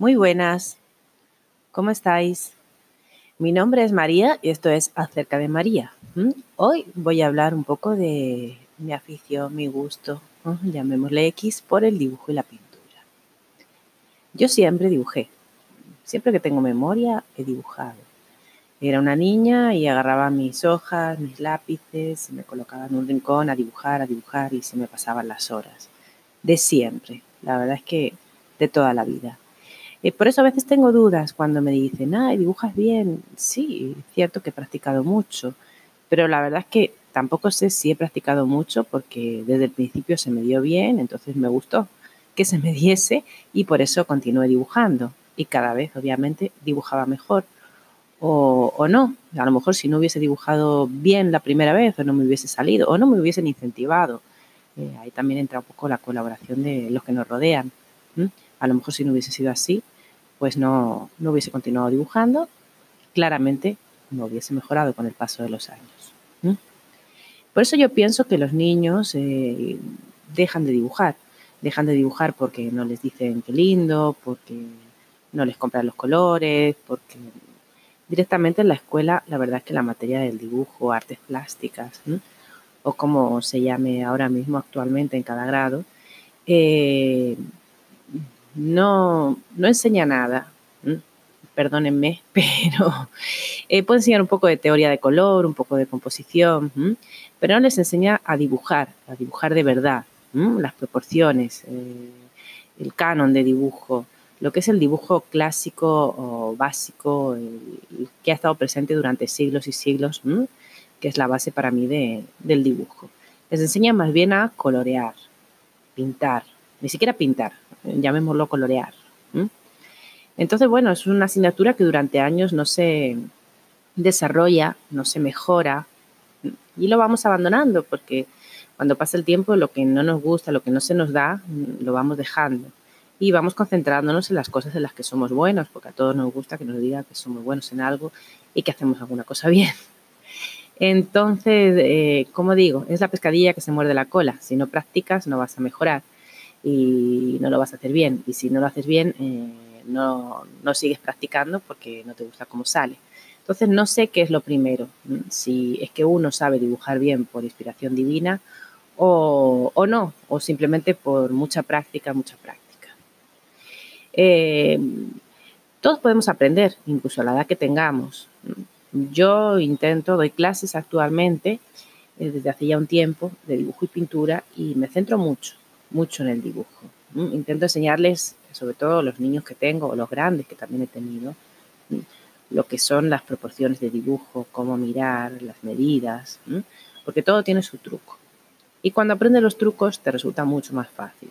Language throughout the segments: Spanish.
Muy buenas, ¿cómo estáis? Mi nombre es María y esto es Acerca de María. Hoy voy a hablar un poco de mi afición, mi gusto, llamémosle X, por el dibujo y la pintura. Yo siempre dibujé, siempre que tengo memoria he dibujado. Era una niña y agarraba mis hojas, mis lápices, me colocaba en un rincón a dibujar, a dibujar y se me pasaban las horas. De siempre, la verdad es que de toda la vida. Y por eso a veces tengo dudas cuando me dicen, ay, dibujas bien. Sí, cierto que he practicado mucho, pero la verdad es que tampoco sé si he practicado mucho porque desde el principio se me dio bien, entonces me gustó que se me diese y por eso continué dibujando. Y cada vez, obviamente, dibujaba mejor o, no. A lo mejor si no hubiese dibujado bien la primera vez o no me hubiese salido o no me hubiesen incentivado. Eh, ahí también entra un poco la colaboración de los que nos rodean. A lo mejor si no hubiese sido así, pues no, no hubiese continuado dibujando. Claramente no hubiese mejorado con el paso de los años. Por eso yo pienso que los niños eh, dejan de dibujar. Dejan de dibujar porque no les dicen qué lindo, porque no les compran los colores, porque directamente en la escuela, la verdad es que la materia del dibujo, artes plásticas, o como se llame ahora mismo actualmente en cada grado, eh, no, no enseña nada. Perdónenme, pero eh, puede enseñar un poco de teoría de color, un poco de composición, pero no les enseña a dibujar, a dibujar de verdad, las proporciones, eh, el canon de dibujo, lo que es el dibujo clásico o básico que ha estado presente durante siglos y siglos, que es la base para mí del dibujo. Les enseña más bien a colorear, pintar, ni siquiera pintar, llamémoslo colorear. Entonces, bueno, es una asignatura que durante años no se desarrolla, no se mejora y lo vamos abandonando porque cuando pasa el tiempo lo que no nos gusta, lo que no se nos da, lo vamos dejando y vamos concentrándonos en las cosas en las que somos buenos, porque a todos nos gusta que nos digan que somos buenos en algo y que hacemos alguna cosa bien. Entonces, eh, como digo, es la pescadilla que se muerde la cola. Si no practicas, no vas a mejorar y no lo vas a hacer bien. Y si no lo haces bien, eh, no, no sigues practicando porque no te gusta cómo sale. Entonces, no sé qué es lo primero. Si es que uno sabe dibujar bien por inspiración divina o, o no, o simplemente por mucha práctica, mucha práctica. Eh, todos podemos aprender, incluso a la edad que tengamos. Yo intento, doy clases actualmente eh, desde hace ya un tiempo de dibujo y pintura y me centro mucho, mucho en el dibujo. Intento enseñarles, sobre todo los niños que tengo o los grandes que también he tenido, lo que son las proporciones de dibujo, cómo mirar, las medidas, porque todo tiene su truco. Y cuando aprendes los trucos te resulta mucho más fácil.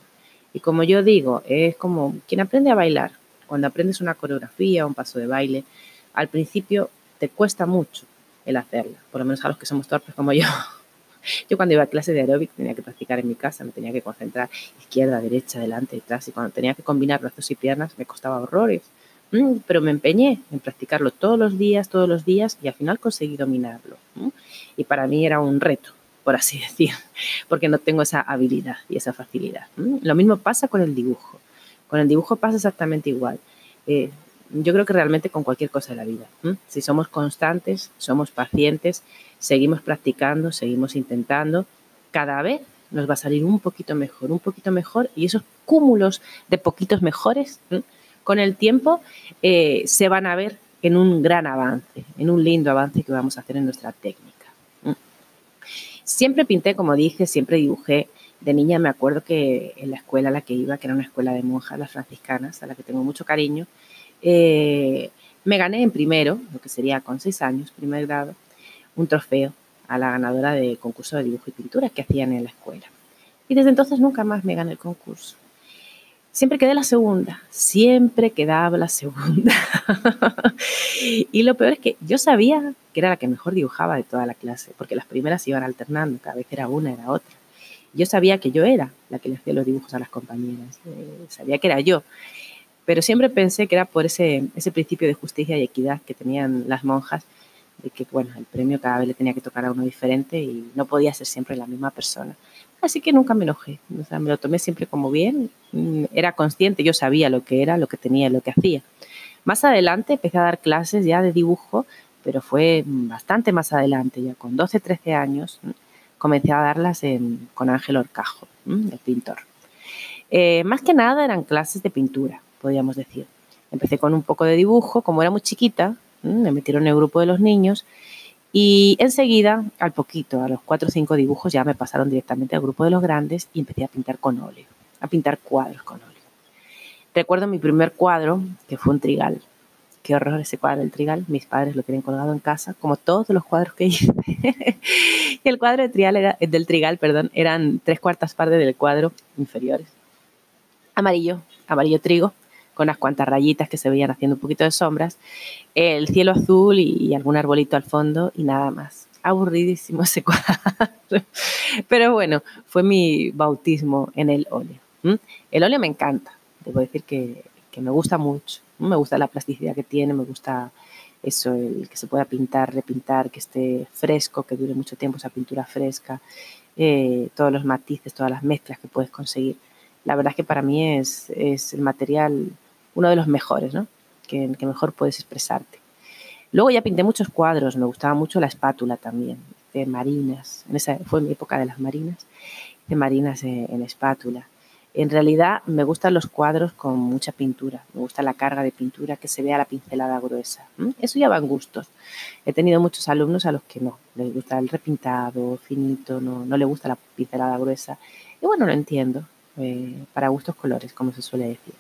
Y como yo digo, es como quien aprende a bailar. Cuando aprendes una coreografía, un paso de baile, al principio te cuesta mucho el hacerla, por lo menos a los que somos torpes como yo. Yo cuando iba a clase de aeróbic tenía que practicar en mi casa, me tenía que concentrar izquierda, derecha, delante, detrás y cuando tenía que combinar brazos y piernas me costaba horrores. Mm, pero me empeñé en practicarlo todos los días, todos los días y al final conseguí dominarlo. Y para mí era un reto por así decir, porque no tengo esa habilidad y esa facilidad. Lo mismo pasa con el dibujo. Con el dibujo pasa exactamente igual. Eh, yo creo que realmente con cualquier cosa de la vida. Si somos constantes, somos pacientes, seguimos practicando, seguimos intentando, cada vez nos va a salir un poquito mejor, un poquito mejor, y esos cúmulos de poquitos mejores, con el tiempo, eh, se van a ver en un gran avance, en un lindo avance que vamos a hacer en nuestra técnica. Siempre pinté, como dije, siempre dibujé. De niña me acuerdo que en la escuela a la que iba, que era una escuela de monjas, las franciscanas, a la que tengo mucho cariño, eh, me gané en primero, lo que sería con seis años, primer grado, un trofeo a la ganadora de concurso de dibujo y pintura que hacían en la escuela. Y desde entonces nunca más me gané el concurso. Siempre quedé la segunda, siempre quedaba la segunda. y lo peor es que yo sabía que era la que mejor dibujaba de toda la clase, porque las primeras iban alternando, cada vez era una, era otra. Yo sabía que yo era la que le hacía los dibujos a las compañeras, eh, sabía que era yo, pero siempre pensé que era por ese, ese principio de justicia y equidad que tenían las monjas, de que bueno, el premio cada vez le tenía que tocar a uno diferente y no podía ser siempre la misma persona. Así que nunca me enojé, o me lo tomé siempre como bien, mm, era consciente, yo sabía lo que era, lo que tenía, lo que hacía. Más adelante empecé a dar clases ya de dibujo, pero fue bastante más adelante, ya con 12, 13 años, comencé a darlas con Ángel Orcajo, el pintor. Eh, más que nada eran clases de pintura, podríamos decir. Empecé con un poco de dibujo, como era muy chiquita, me metieron en el grupo de los niños y enseguida, al poquito, a los cuatro o cinco dibujos, ya me pasaron directamente al grupo de los grandes y empecé a pintar con óleo, a pintar cuadros con óleo. Recuerdo mi primer cuadro, que fue un trigal. Qué horror ese cuadro del trigal. Mis padres lo tienen colgado en casa, como todos los cuadros que hice. y el cuadro de era, del trigal perdón, eran tres cuartas partes del cuadro inferiores. Amarillo, amarillo trigo, con unas cuantas rayitas que se veían haciendo un poquito de sombras, el cielo azul y, algún arbolito al fondo y nada más. Aburridísimo ese cuadro. Pero bueno, fue mi bautismo en el óleo. El óleo me encanta, debo decir que, me gusta mucho. Me gusta la plasticidad que tiene, me gusta eso, el que se pueda pintar, repintar, que esté fresco, que dure mucho tiempo esa pintura fresca, eh, todos los matices, todas las mezclas que puedes conseguir. La verdad es que para mí es, es el material uno de los mejores, ¿no? Que, mejor puedes expresarte. Luego ya pinté muchos cuadros, me gustaba mucho la espátula también, de marinas, en esa fue mi época de las marinas, de marinas en, espátula. En realidad me gustan los cuadros con mucha pintura, me gusta la carga de pintura que se vea la pincelada gruesa. Eso ya va en gustos. He tenido muchos alumnos a los que no, les gusta el repintado, finito, no, no les gusta la pincelada gruesa. Y bueno, lo entiendo, eh, para gustos colores, como se suele decir.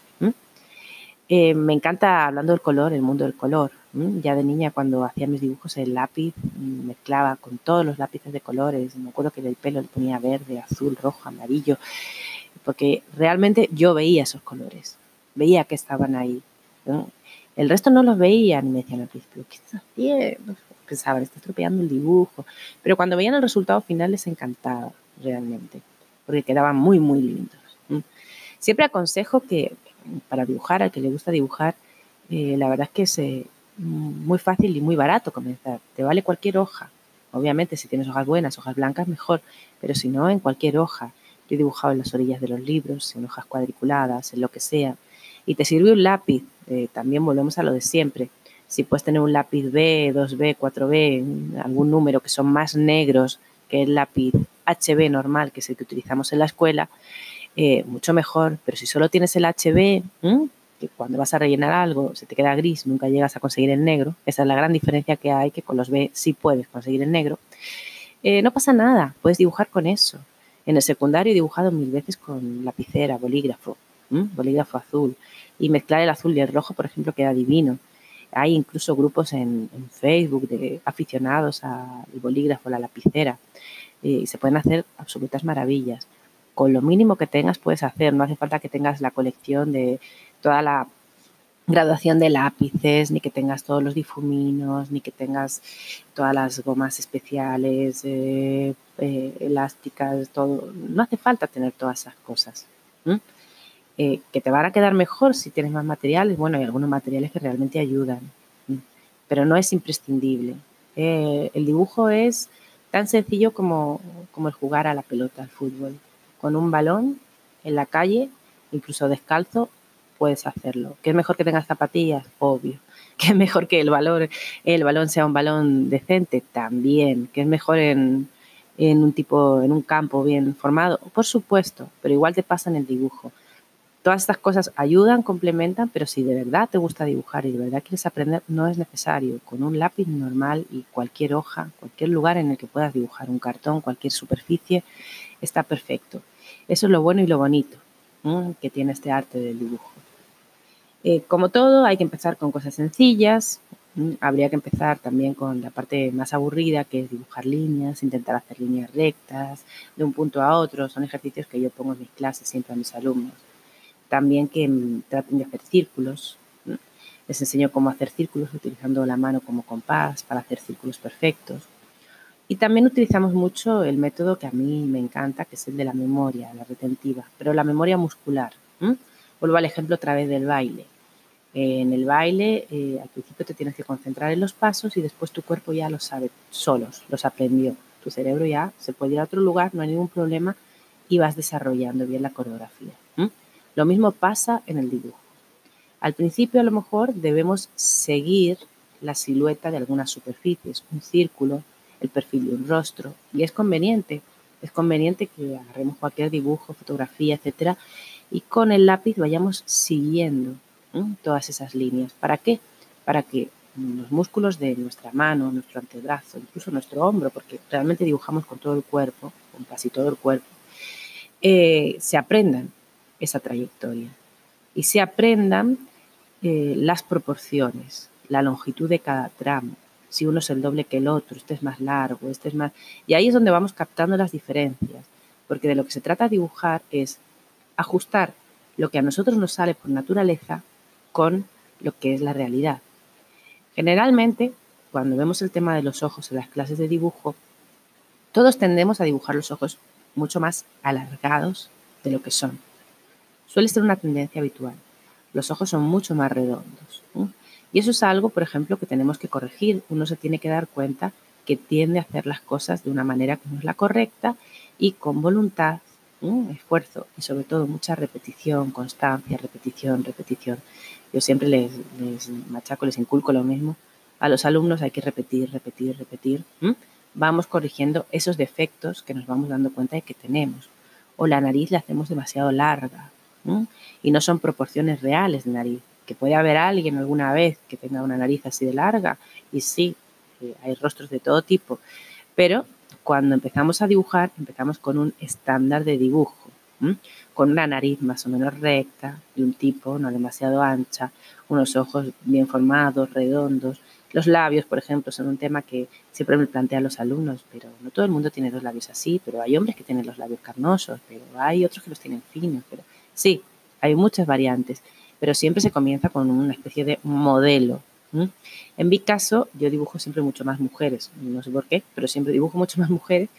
Eh, me encanta, hablando del color, el mundo del color. Ya de niña, cuando hacía mis dibujos, el lápiz mezclaba con todos los lápices de colores. Me acuerdo que el pelo le ponía verde, azul, rojo, amarillo, porque realmente yo veía esos colores, veía que estaban ahí. El resto no los veía ni me decían principio, ¿qué estás haciendo? Pensaban, está estropeando el dibujo. Pero cuando veían el resultado final les encantaba, realmente, porque quedaban muy, muy lindos. Siempre aconsejo que para dibujar, al que le gusta dibujar, eh, la verdad es que es muy fácil y muy barato comenzar. Te vale cualquier hoja. Obviamente, si tienes hojas buenas, hojas blancas, mejor, pero si no, en cualquier hoja. Yo he dibujado en las orillas de los libros, en hojas cuadriculadas, en lo que sea. Y te sirve un lápiz, eh, también volvemos a lo de siempre. Si puedes tener un lápiz B, 2B, 4B, algún número que son más negros que el lápiz HB normal, que es el que utilizamos en la escuela, eh, mucho mejor. Pero si solo tienes el HB, que cuando vas a rellenar algo se te queda gris, nunca llegas a conseguir el negro, esa es la gran diferencia que hay, que con los B sí puedes conseguir el negro, eh, no pasa nada, puedes dibujar con eso. En el secundario he dibujado mil veces con lapicera, bolígrafo, bolígrafo azul, y mezclar el azul y el rojo, por ejemplo, queda divino. Hay incluso grupos en, Facebook de aficionados al bolígrafo, la lapicera, eh, y se pueden hacer absolutas maravillas con lo mínimo que tengas puedes hacer. No hace falta que tengas la colección de toda la graduación de lápices, ni que tengas todos los difuminos, ni que tengas todas las gomas especiales, eh, eh, elásticas, todo. No hace falta tener todas esas cosas. Eh, que te van a quedar mejor si tienes más materiales. Bueno, hay algunos materiales que realmente ayudan, pero no es imprescindible. el dibujo es tan sencillo como, como el jugar a la pelota, al fútbol con un balón en la calle, incluso descalzo, puedes hacerlo. ¿Que es mejor que tengas zapatillas? Obvio. ¿Que es mejor que el balón, el balón sea un balón decente? También. ¿Que es mejor en, en un tipo, en un campo bien formado? Por supuesto, pero igual te pasa en el dibujo. Todas estas cosas ayudan, complementan, pero si de verdad te gusta dibujar y de verdad quieres aprender, no es necesario. Con un lápiz normal y cualquier hoja, cualquier lugar en el que puedas dibujar, un cartón, cualquier superficie, está perfecto. Eso es lo bueno y lo bonito que tiene este arte del dibujo. Eh, como todo, hay que empezar con cosas sencillas. Habría que empezar también con la parte más aburrida, que es dibujar líneas, intentar hacer líneas rectas de un punto a otro. Son ejercicios que yo pongo en mis clases siempre a mis alumnos. También que mm, traten de hacer círculos. Les enseño cómo hacer círculos utilizando la mano como compás para hacer círculos perfectos. Y también utilizamos mucho el método que a mí me encanta, que es el de la memoria, la retentiva, pero la memoria muscular. Vuelvo al ejemplo otra vez del baile. en el baile, eh, al principio te tienes que concentrar en los pasos y después tu cuerpo ya los sabe solos, los aprendió. Tu cerebro ya se puede ir a otro lugar, no hay ningún problema y vas desarrollando bien la coreografía. Lo mismo pasa en el dibujo. Al principio a lo mejor debemos seguir la silueta de algunas superficies, un círculo, el perfil de un rostro, y es conveniente, es conveniente que agarremos cualquier dibujo, fotografía, etcétera, y con el lápiz vayamos siguiendo todas esas líneas. ¿Para qué? Para que los músculos de nuestra mano, nuestro antebrazo, incluso nuestro hombro, porque realmente dibujamos con todo el cuerpo, con casi todo el cuerpo, eh, se aprendan esa trayectoria y se aprendan eh, las proporciones, la longitud de cada tramo, si uno es el doble que el otro, este es más largo, este es más... Y ahí es donde vamos captando las diferencias, porque de lo que se trata dibujar es ajustar lo que a nosotros nos sale por naturaleza con lo que es la realidad. Generalmente, cuando vemos el tema de los ojos en las clases de dibujo, todos tendemos a dibujar los ojos mucho más alargados de lo que son. Suele ser una tendencia habitual. Los ojos son mucho más redondos. Y eso es algo, por ejemplo, que tenemos que corregir. Uno se tiene que dar cuenta que tiende a hacer las cosas de una manera que no es la correcta y con voluntad, esfuerzo y sobre todo mucha repetición, constancia, repetición, repetición. Yo siempre les, machaco, les inculco lo mismo. A los alumnos hay que repetir, repetir, repetir. Vamos corrigiendo esos defectos que nos vamos dando cuenta de que tenemos. O la nariz la hacemos demasiado larga y no son proporciones reales de nariz. Que puede haber alguien alguna vez que tenga una nariz así de larga y sí, eh, hay rostros de todo tipo. Pero cuando empezamos a dibujar, empezamos con un estándar de dibujo con una nariz más o menos recta, de un tipo no demasiado ancha, unos ojos bien formados, redondos. Los labios, por ejemplo, son un tema que siempre me plantean los alumnos, pero no todo el mundo tiene los labios así, pero hay hombres que tienen los labios carnosos, pero hay otros que los tienen finos, pero sí, hay muchas variantes, pero siempre se comienza con una especie de modelo. En mi caso, yo dibujo siempre mucho más mujeres, no sé por qué, pero siempre dibujo mucho más mujeres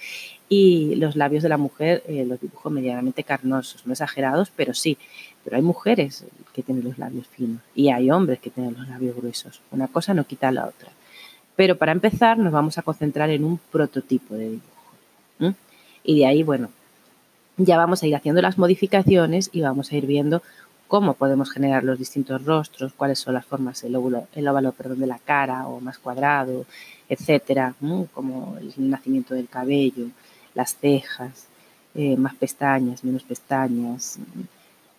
y los labios de la mujer eh, los dibujo medianamente carnosos, no exagerados, pero sí. Pero hay mujeres que tienen los labios finos y hay hombres que tienen los labios gruesos. Una cosa no quita la otra. Pero para empezar nos vamos a concentrar en un prototipo de dibujo. Y de ahí, bueno, ya vamos a ir haciendo las modificaciones y vamos a ir viendo cómo podemos generar los distintos rostros, cuáles son las formas, el óvalo, perdón, de la cara o más cuadrado, etcétera, como el nacimiento del cabello, las cejas, eh, más pestañas, menos pestañas.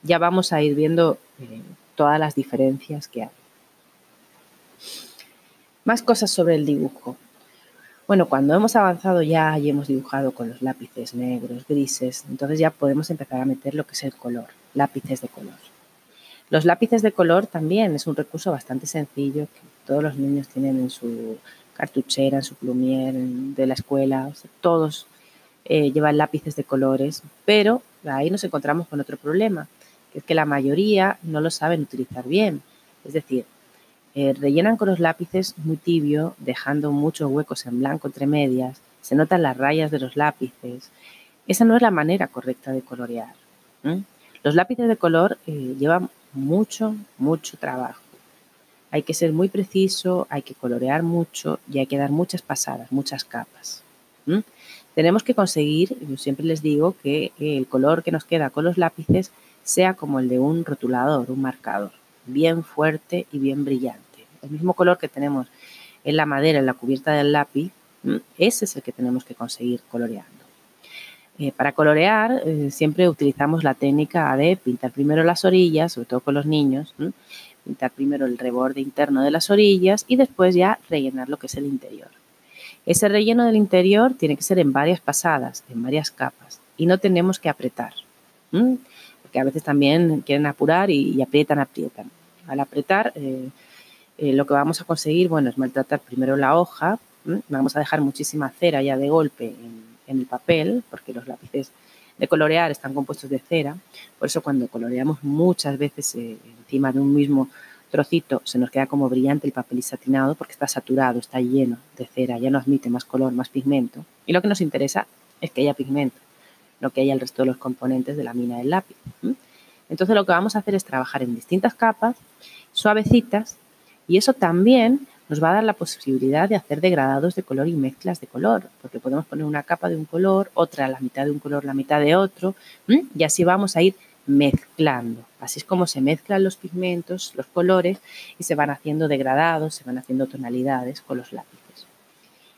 Ya vamos a ir viendo eh, todas las diferencias que hay. Más cosas sobre el dibujo. Bueno, cuando hemos avanzado ya y hemos dibujado con los lápices negros, grises, entonces ya podemos empezar a meter lo que es el color, lápices de color. Los lápices de color también es un recurso bastante sencillo que todos los niños tienen en su cartuchera, en su plumier de la escuela, todos eh, llevan lápices de colores, pero ahí nos encontramos con otro problema, que es que la mayoría no lo saben utilizar bien. Es decir, eh, rellenan con los lápices muy tibio, dejando muchos huecos en blanco entre medias, se notan las rayas de los lápices. Esa no es la manera correcta de colorear. Los lápices de color eh, llevan mucho, mucho trabajo. Hay que ser muy preciso, hay que colorear mucho y hay que dar muchas pasadas, muchas capas. Tenemos que conseguir, yo siempre les digo, que el color que nos queda con los lápices sea como el de un rotulador, un marcador, bien fuerte y bien brillante. El mismo color que tenemos en la madera, en la cubierta del lápiz, ese es el que tenemos que conseguir coloreando. Eh, para colorear eh, siempre utilizamos la técnica de pintar primero las orillas, sobre todo con los niños, pintar primero el reborde interno de las orillas y después ya rellenar lo que es el interior. Ese relleno del interior tiene que ser en varias pasadas, en varias capas, y no tenemos que apretar, porque a veces también quieren apurar y, aprietan, aprietan. Al apretar, eh, lo que vamos a conseguir, bueno, es maltratar primero la hoja, vamos a dejar muchísima cera ya de golpe el papel, porque los lápices de colorear están compuestos de cera, por eso cuando coloreamos muchas veces eh, encima de un mismo trocito se nos queda como brillante el papel satinado porque está saturado, está lleno de cera, ya no admite más color, más pigmento. Y lo que nos interesa es que haya pigmento, no que haya el resto de los componentes de la mina del lápiz. Entonces lo que vamos a hacer es trabajar en distintas capas, suavecitas, y eso también nos va a dar la posibilidad de hacer degradados de color y mezclas de color, porque podemos poner una capa de un color, otra la mitad de un color, la mitad de otro, y así vamos a ir mezclando. Así es como se mezclan los pigmentos, los colores, y se van haciendo degradados, se van haciendo tonalidades con los lápices.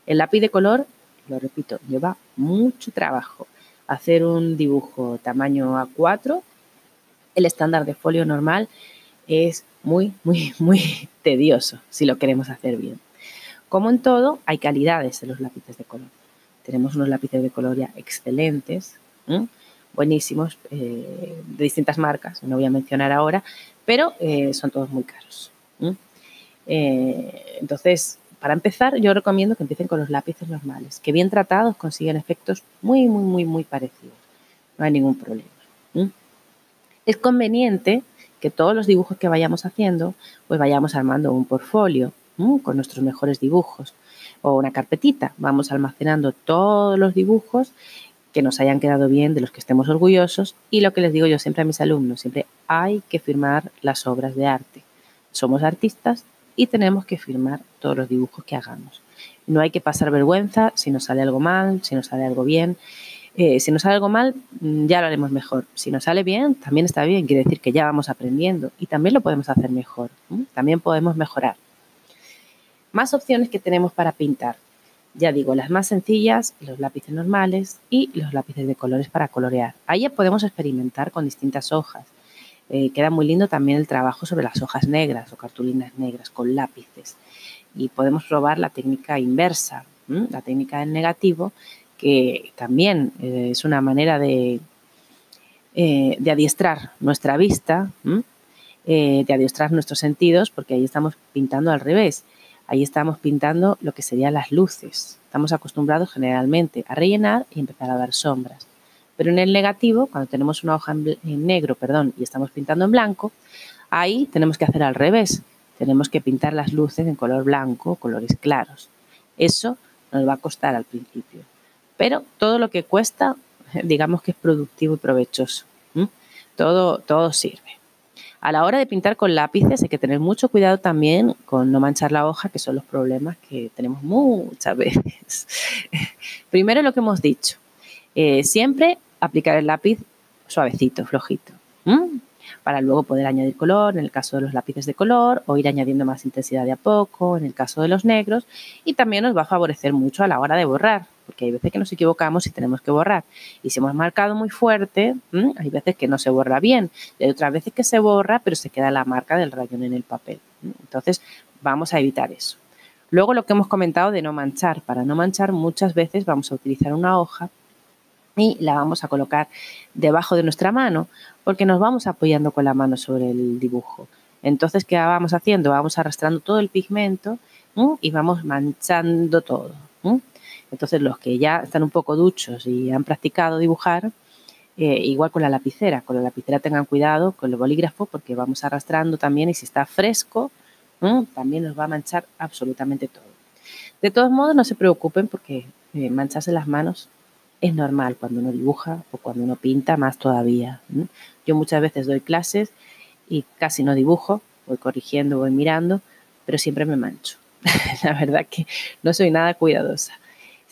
El lápiz de color, lo repito, lleva mucho trabajo. Hacer un dibujo tamaño A4, el estándar de folio normal es muy, muy, muy tedioso si lo queremos hacer bien. Como en todo, hay calidades en los lápices de color. Tenemos unos lápices de color ya excelentes, buenísimos, eh, de distintas marcas, no voy a mencionar ahora, pero eh, son todos muy caros. Eh, entonces, para empezar, yo recomiendo que empiecen con los lápices normales, que bien tratados consiguen efectos muy, muy, muy, muy parecidos. No hay ningún problema. Es conveniente que todos los dibujos que vayamos haciendo, pues vayamos armando un portfolio con nuestros mejores dibujos o una carpetita. Vamos almacenando todos los dibujos que nos hayan quedado bien, de los que estemos orgullosos. Y lo que les digo yo siempre a mis alumnos, siempre hay que firmar las obras de arte. Somos artistas y tenemos que firmar todos los dibujos que hagamos. No hay que pasar vergüenza si nos sale algo mal, si nos sale algo bien. Eh, si nos sale algo mal, mm, ya lo haremos mejor. Si nos sale bien, también está bien, quiere decir que ya vamos aprendiendo y también lo podemos hacer mejor. También podemos mejorar. Más opciones que tenemos para pintar. Ya digo, las más sencillas, los lápices normales y los lápices de colores para colorear. Ahí podemos experimentar con distintas hojas. Eh, queda muy lindo también el trabajo sobre las hojas negras o cartulinas negras con lápices. Y podemos probar la técnica inversa, la técnica del negativo, que también eh, es una manera de, eh, adiestrar nuestra vista, eh, de adiestrar nuestros sentidos, porque ahí estamos pintando al revés. Ahí estamos pintando lo que serían las luces. Estamos acostumbrados generalmente a rellenar y empezar a dar sombras. Pero en el negativo, cuando tenemos una hoja en, negro, perdón, y estamos pintando en blanco, ahí tenemos que hacer al revés. Tenemos que pintar las luces en color blanco, colores claros. Eso nos va a costar al principio. Pero todo lo que cuesta, digamos que es productivo y provechoso. Todo, todo sirve. A la hora de pintar con lápices hay que tener mucho cuidado también con no manchar la hoja, que son los problemas que tenemos muchas veces. Primero lo que hemos dicho, eh, siempre aplicar el lápiz suavecito, flojito, para luego poder añadir color, en el caso de los lápices de color, o ir añadiendo más intensidad de a poco, en el caso de los negros, y también nos va a favorecer mucho a la hora de borrar porque hay veces que nos equivocamos y tenemos que borrar. Y si hemos marcado muy fuerte, hay veces que no se borra bien, y hay otras veces que se borra, pero se queda la marca del rayón en el papel. Entonces, vamos a evitar eso. Luego, lo que hemos comentado de no manchar. Para no manchar, muchas veces vamos a utilizar una hoja y la vamos a colocar debajo de nuestra mano porque nos vamos apoyando con la mano sobre el dibujo. Entonces, ¿qué vamos haciendo? Vamos arrastrando todo el pigmento y vamos manchando todo. Entonces, los que ya están un poco duchos y han practicado dibujar, eh, igual con la lapicera, con la lapicera tengan cuidado con el bolígrafo porque vamos arrastrando también y si está fresco, también nos va a manchar absolutamente todo. De todos modos, no se preocupen porque eh, mancharse las manos es normal cuando uno dibuja o cuando uno pinta, más todavía. Yo muchas veces doy clases y casi no dibujo, voy corrigiendo, voy mirando, pero siempre me mancho. la verdad que no soy nada cuidadosa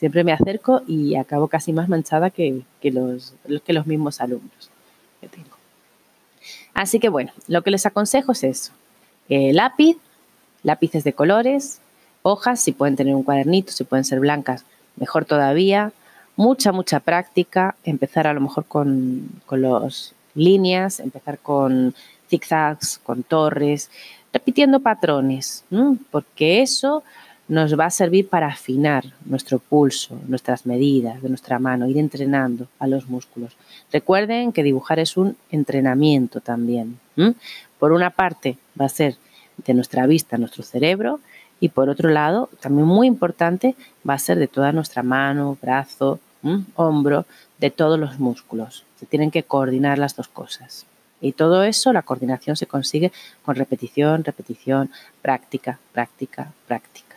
siempre me acerco y acabo casi más manchada que, los, que los mismos alumnos que tengo. Así que bueno, lo que les aconsejo es eso. Eh, lápiz, lápices de colores, hojas, si pueden tener un cuadernito, si pueden ser blancas, mejor todavía. Mucha, mucha práctica. Empezar a lo mejor con, con las líneas, empezar con zigzags, con torres, repitiendo patrones, porque eso nos va a servir para afinar nuestro pulso, nuestras medidas de nuestra mano, ir entrenando a los músculos. Recuerden que dibujar es un entrenamiento también. Por una parte va a ser de nuestra vista, nuestro cerebro, y por otro lado, también muy importante, va a ser de toda nuestra mano, brazo, hombro, de todos los músculos. Se tienen que coordinar las dos cosas. Y todo eso, la coordinación se consigue con repetición, repetición, práctica, práctica, práctica.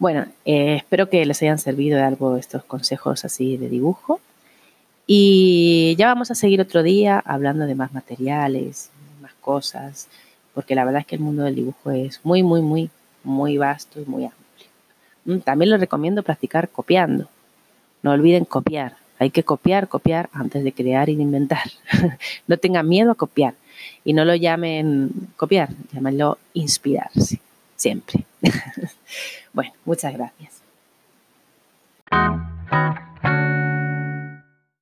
Bueno, eh, espero que les hayan servido de algo estos consejos así de dibujo. Y ya vamos a seguir otro día hablando de más materiales, más cosas, porque la verdad es que el mundo del dibujo es muy, muy, muy, muy vasto y muy amplio. Mm, también les recomiendo practicar copiando. No olviden copiar. Hay que copiar, copiar antes de crear y de inventar. no tengan miedo a copiar. Y no lo llamen copiar, llámenlo inspirarse. Siempre. bueno, muchas gracias.